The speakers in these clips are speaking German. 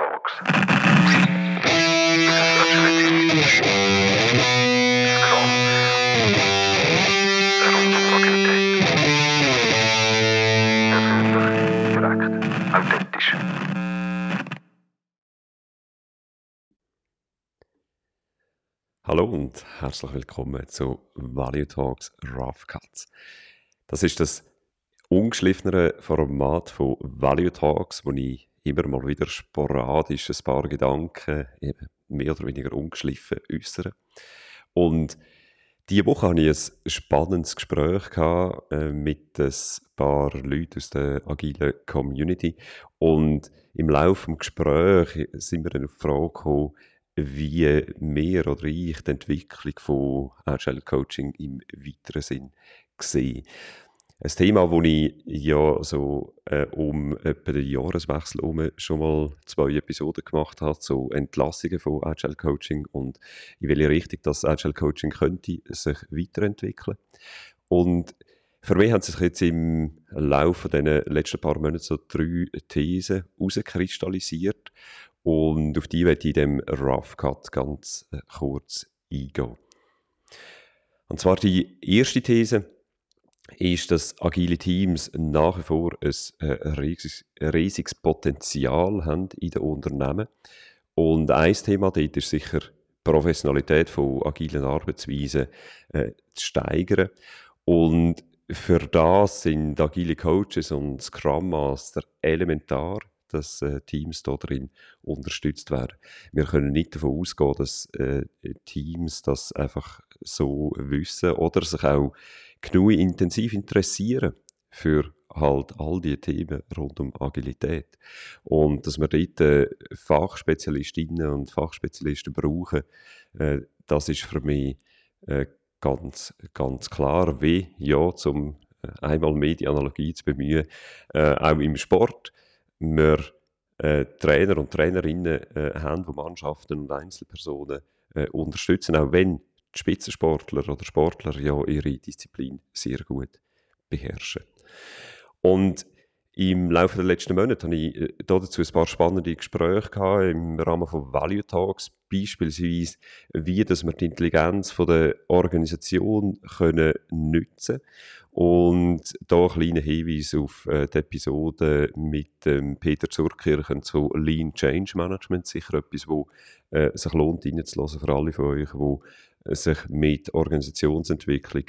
Talks. Hallo und herzlich willkommen zu Value Talks Rough Cuts. Das ist das ungeschliffenere Format von Value Talks, wo ich immer mal wieder sporadisch ein paar Gedanken, eben mehr oder weniger ungeschliffen, äußere. Und diese Woche hatte ich ein spannendes Gespräch äh, mit ein paar Leuten aus der agilen Community. Und im Laufe des Gesprächs sind wir dann auf die Frage gekommen, wie wir oder ich die Entwicklung von Agile Coaching im weiteren Sinn sehe. Ein Thema, das ich ja so äh, um etwa den Jahreswechsel herum schon mal zwei Episoden gemacht habe, so Entlassungen von Agile Coaching und in welche Richtung das Agile Coaching könnte sich weiterentwickeln. Und für mich haben sich jetzt im Laufe der letzten paar Monate so drei Thesen herauskristallisiert und auf die werde ich in diesem Rough Cut ganz äh, kurz eingehen. Und zwar die erste These, ist, dass agile Teams nach wie vor ein äh, riesiges, riesiges Potenzial haben in den Unternehmen. Und ein Thema dort ist sicher die Professionalität von agilen Arbeitsweisen äh, zu steigern. Und für das sind agile Coaches und Scrum Master elementar, dass äh, Teams da drin unterstützt werden. Wir können nicht davon ausgehen, dass äh, Teams das einfach so wissen oder sich auch genug intensiv interessieren für halt all die Themen rund um Agilität. Und dass wir dort äh, Fachspezialistinnen und Fachspezialisten brauchen, äh, das ist für mich äh, ganz, ganz klar, wie ja, zum äh, einmal mehr die Analogie zu bemühen, äh, auch im Sport. Wir äh, Trainer und Trainerinnen haben, die Mannschaften und Einzelpersonen unterstützen, auch wenn die Spitzensportler oder Sportler ja ihre Disziplin sehr gut beherrschen. Und im Laufe der letzten Monate habe ich äh, dazu ein paar spannende Gespräche gehabt im Rahmen von Value Talks, beispielsweise, wie dass wir die Intelligenz von der Organisation können nutzen und da ein kleiner Hinweis auf äh, die Episode mit ähm, Peter Zurkirchen zu Lean Change Management, sicher etwas, wo äh, sich lohnt, reinzulassen für alle von euch, die sich mit Organisationsentwicklung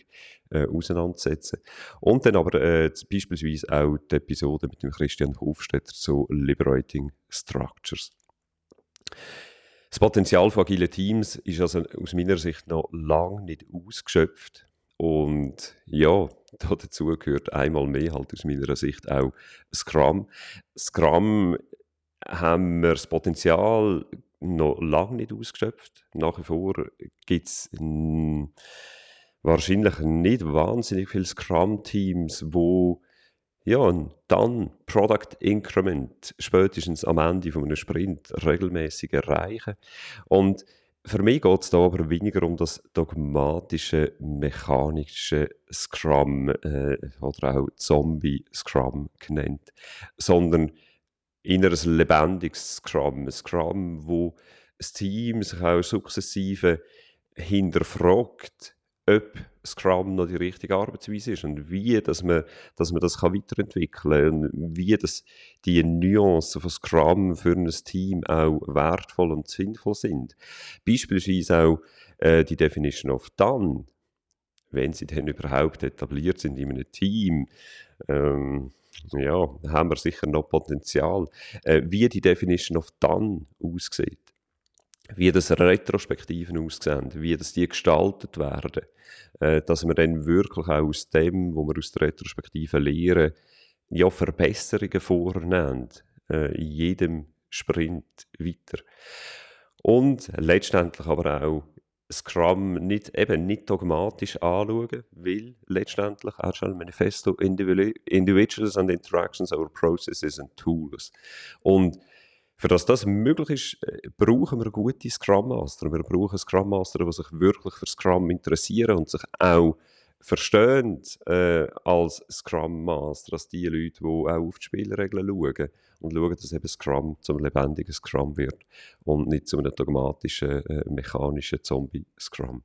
äh, auseinandersetzen. Und dann aber äh, beispielsweise auch die Episode mit dem Christian Hofstetter zu Liberating Structures. Das Potenzial von agilen Teams ist also aus meiner Sicht noch lange nicht ausgeschöpft. Und ja, dazu gehört einmal mehr halt aus meiner Sicht auch Scrum. Scrum haben wir das Potenzial noch lange nicht ausgeschöpft. Nach wie vor gibt es wahrscheinlich nicht wahnsinnig viele Scrum-Teams, wo ja, dann Product Increment spätestens am Ende von einem Sprint regelmäßig erreichen. Und für mich geht es da aber weniger um das dogmatische, mechanische Scrum äh, oder auch Zombie-Scrum genannt, sondern in ein lebendiges Scrum. Ein Scrum, wo das Team sich auch sukzessive hinterfragt, ob Scrum noch die richtige Arbeitsweise ist und wie dass man, dass man das kann weiterentwickeln kann und wie dass die Nuancen von Scrum für ein Team auch wertvoll und sinnvoll sind. Beispielsweise auch äh, die Definition of Done, wenn sie denn überhaupt etabliert sind in einem Team. Ähm, ja, haben wir sicher noch Potenzial. Äh, wie die Definition of Done aussieht, wie das Retrospektiven aussehen, wie das die gestaltet werden, äh, dass wir dann wirklich auch aus dem, wo wir aus der Retrospektive lehren, ja, Verbesserungen vornehmen, äh, in jedem Sprint weiter. Und letztendlich aber auch Scrum nicht, eben nicht dogmatisch anschauen, weil letztendlich Agile Manifesto Individuals and Interactions over Processes and Tools. Und für dass das möglich ist, äh, brauchen wir gute Scrum Master. Wir brauchen Scrum Master, die sich wirklich für Scrum interessieren und sich auch verstehen äh, als Scrum Master, als die Leute, die auch auf die Spielregeln schauen und schauen, dass eben Scrum zum lebendigen Scrum wird und nicht zu einem dogmatischen, äh, mechanischen Zombie-Scrum.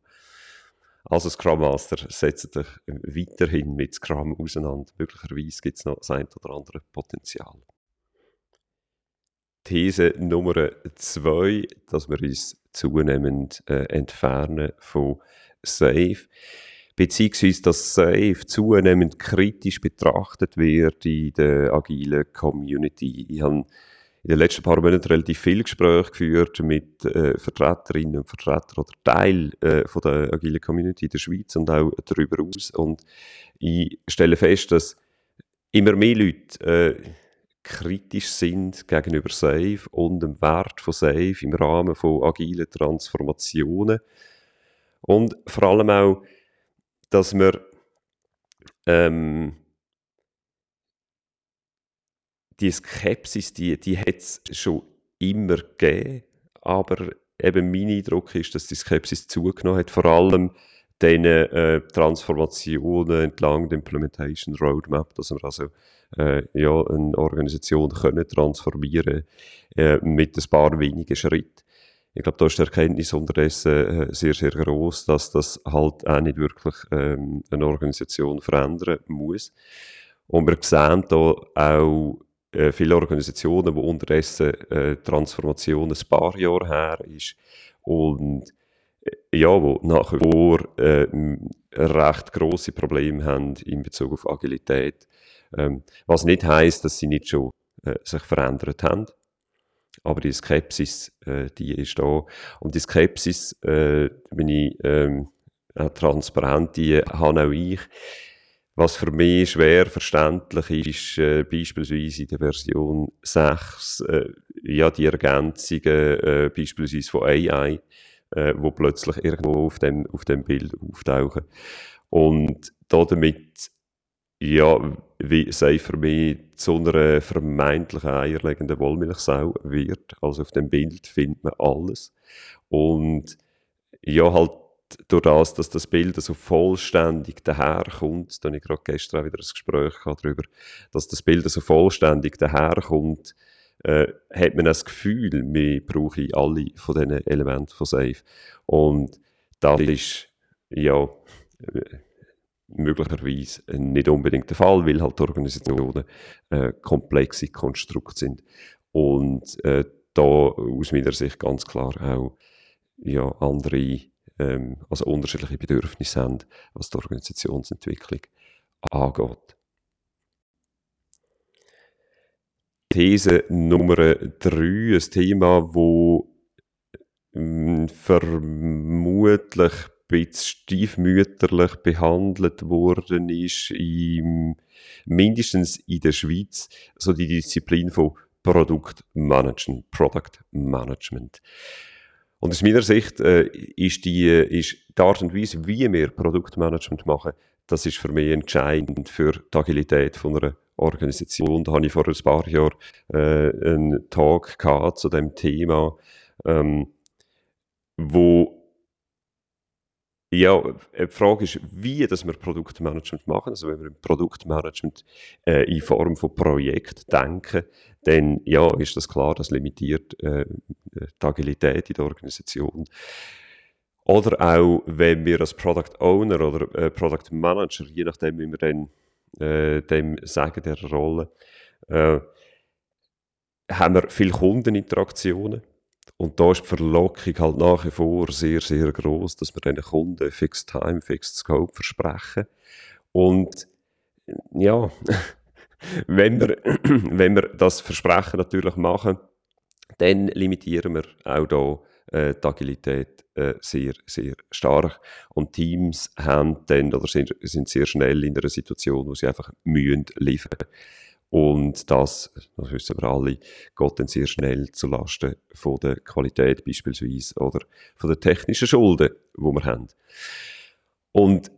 Also Scrum Master, setzt dich weiterhin mit Scrum auseinander. Möglicherweise gibt es noch das ein oder andere Potenzial. These Nummer zwei, dass wir uns zunehmend äh, entfernen von Safe beziehungsweise dass Safe zunehmend kritisch betrachtet wird in der agilen Community. Ich habe in den letzten paar Monaten relativ viel Gespräche geführt mit äh, Vertreterinnen und Vertretern oder Teil äh, von der agilen Community in der Schweiz und auch darüber aus. Und ich stelle fest, dass immer mehr Leute äh, kritisch sind gegenüber Safe und dem Wert von Safe im Rahmen von agilen Transformationen. Und vor allem auch dass wir ähm, die Skepsis, die, die hat es schon immer gegeben, aber eben mein Eindruck ist, dass die Skepsis zugenommen hat, vor allem den äh, Transformationen entlang der Implementation Roadmap, dass wir also äh, ja, eine Organisation können transformieren äh, mit ein paar wenigen Schritten. Ich glaube, da ist die Erkenntnis unterdessen äh, sehr, sehr groß, dass das halt auch nicht wirklich ähm, eine Organisation verändern muss. Und wir sehen da auch äh, viele Organisationen, wo unterdessen äh, Transformation ein paar Jahre her ist und ja, wo nach wie vor äh, recht große Probleme haben in Bezug auf Agilität. Ähm, was nicht heißt, dass sie nicht schon äh, sich verändert haben. Aber die Skepsis, äh, die ist da. Und die Skepsis, äh, bin ich ähm, auch transparent, die habe auch ich. Was für mich schwer verständlich ist, äh, beispielsweise in der Version 6, äh, ja, die Ergänzungen, äh, beispielsweise von AI, äh, wo plötzlich irgendwo auf dem, auf dem Bild auftauchen. Und damit ja, wie sei für mich zu einer vermeintlichen eierlegenden Wollmilchsau wird. Also auf dem Bild findet man alles. Und ja, halt durch das, dass das Bild so vollständig daherkommt, da habe ich gerade gestern wieder ein Gespräch darüber, dass das Bild so vollständig daherkommt, äh, hat man das Gefühl, wir brauchen alle von diesen Elementen von Safe. Und das ist, ja, möglicherweise nicht unbedingt der Fall, weil halt Organisationen äh, komplexe Konstrukte sind. Und äh, da aus meiner Sicht ganz klar auch ja, andere, ähm, also unterschiedliche Bedürfnisse haben, was die Organisationsentwicklung angeht. These Nummer drei, ein Thema, wo mh, vermutlich bisschen stiefmütterlich behandelt worden ist, im, mindestens in der Schweiz, so die Disziplin von Produktmanagement, Product Management. Und aus meiner Sicht äh, ist, die, ist die Art und Weise, wie wir Produktmanagement machen, das ist für mich entscheidend für die Agilität von einer Organisation. Da habe ich vor ein paar Jahren äh, einen Talk gehabt zu dem Thema, ähm, wo ja, äh, die Frage ist, wie dass wir Produktmanagement machen. Also wenn wir Produktmanagement äh, in Form von Projekt denken, dann ja, ist das klar, das limitiert äh, die Agilität in der Organisation. Oder auch, wenn wir als Product Owner oder äh, Product Manager, je nachdem, wie wir dann äh, dem sagen, der Rolle, äh, haben wir viele Kundeninteraktionen und da ist die Verlockung halt nach wie vor sehr, sehr groß, dass wir diesen Kunden Fixed Time, Fixed Scope versprechen. Und ja, wenn wir, wenn wir das Versprechen natürlich machen, dann limitieren wir auch da äh, die Agilität äh, sehr, sehr stark. Und Teams haben dann oder sind, sind sehr schnell in einer Situation, wo sie einfach mühen liefern und das, das wissen wir alle, geht dann sehr schnell zulasten von der Qualität beispielsweise oder von den technischen Schulden, die wir haben. Und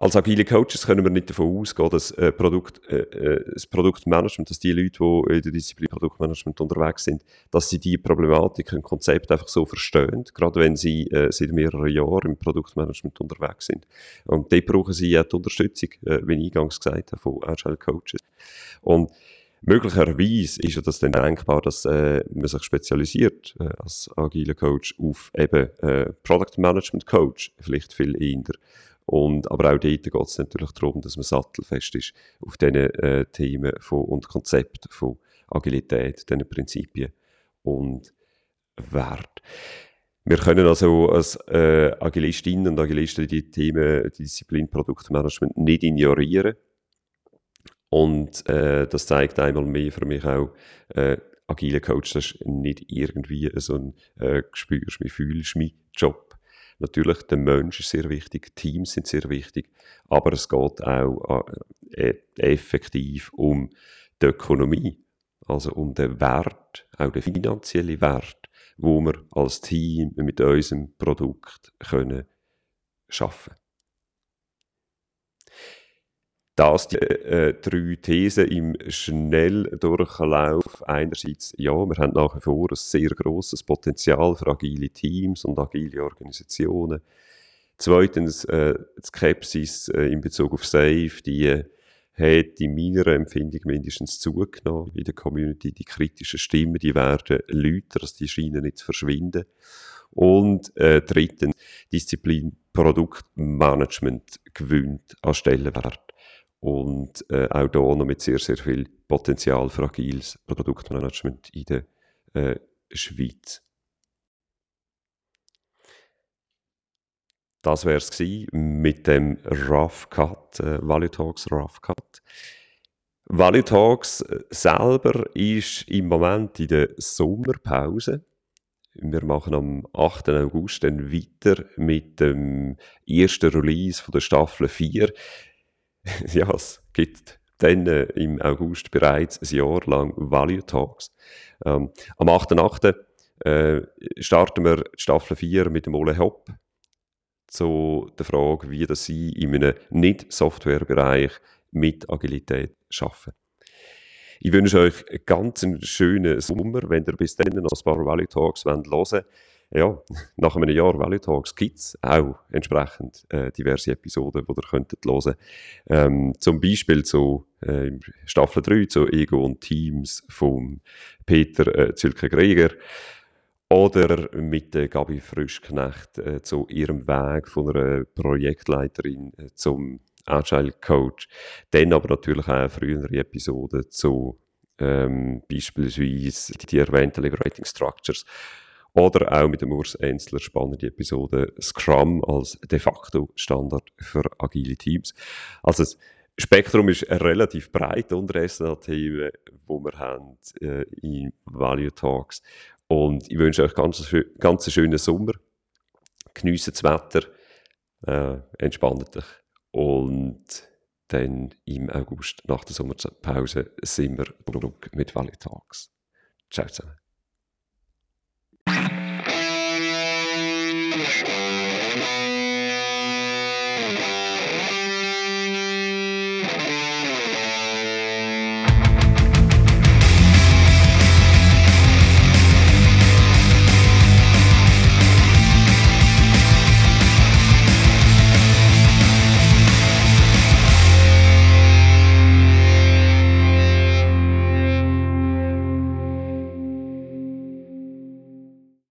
als agile Coaches können wir nicht davon ausgehen, dass äh, Produkt, äh, äh, das Produktmanagement, dass die Leute, die in der Disziplin Produktmanagement unterwegs sind, dass sie die Problematik, ein Konzept einfach so verstehen, gerade wenn sie äh, seit mehreren Jahren im Produktmanagement unterwegs sind. Und dort brauchen sie ja die Unterstützung, äh, wie ich eingangs gesagt habe, von Agile Coaches. Und Möglicherweise ist ja das dann denkbar, dass äh, man sich spezialisiert äh, als agiler Coach auf eben äh, Product Management Coach, vielleicht viel eher. Und, aber auch dort geht es natürlich darum, dass man sattelfest ist auf diesen äh, Themen von, und Konzepten von Agilität, diesen Prinzipien und Wert. Wir können also als äh, Agilistinnen und Agilisten die Themen, die Disziplin Produktmanagement nicht ignorieren. Und äh, das zeigt einmal mehr für mich auch, äh, agile Coach, das ist nicht irgendwie so ein äh, spürst mich, fühlst mich Job, Natürlich, der Mensch ist sehr wichtig, Teams sind sehr wichtig, aber es geht auch äh, effektiv um die Ökonomie, also um den Wert, auch den finanziellen Wert, wo wir als Team mit unserem Produkt können schaffen das die äh, drei Thesen im Schnelldurchlauf. Einerseits, ja, wir haben nach wie vor ein sehr grosses Potenzial für agile Teams und agile Organisationen. Zweitens, äh, die Skepsis äh, in Bezug auf Safe, die äh, hat in meiner Empfindung mindestens zugenommen in der Community. Die kritischen Stimmen, die werden lauter, also die scheinen nicht zu verschwinden. Und äh, drittens, Disziplin Produktmanagement gewinnt an Stellenwert und äh, auch hier noch mit sehr, sehr viel Potenzial für agiles Produktmanagement in der äh, Schweiz. Das wäre es mit dem Rough Cut, äh, Value Talks Rough Cut. Value Talks äh, selber ist im Moment in der Sommerpause. Wir machen am 8. August dann weiter mit dem ersten Release von der Staffel 4. ja, es gibt dann äh, im August bereits ein Jahr lang Value Talks. Ähm, am 8.8. Äh, starten wir Staffel 4 mit dem Ole Hopp zu der Frage, wie das Sie in einem Nicht-Software-Bereich mit Agilität arbeiten. Ich wünsche euch einen ganz schönen Sommer, wenn ihr bis dann noch ein paar Value Talks hören wollt ja, nach einem Jahr Value Talks gibt es auch entsprechend äh, diverse Episoden, die ihr könntet hören. Ähm, zum Beispiel zu äh, Staffel 3 zu Ego und Teams von Peter äh, Zülke-Greger oder mit der Gabi Frischknecht äh, zu ihrem Weg von einer Projektleiterin äh, zum Agile Coach. Dann aber natürlich auch frühere Episoden zu ähm, beispielsweise die erwähnten Liberating Structures oder auch mit dem Urs Enzler spannende Episode Scrum als de facto Standard für agile Teams. Also das Spektrum ist relativ breit unter SNA-Themen, wo wir haben äh, in Value Talks. Und ich wünsche euch ganz, ganz einen schönen Sommer. Geniessen das Wetter, äh, entspannt euch. Und dann im August nach der Sommerpause sind wir zurück mit Value Talks. Ciao zusammen. Thank you.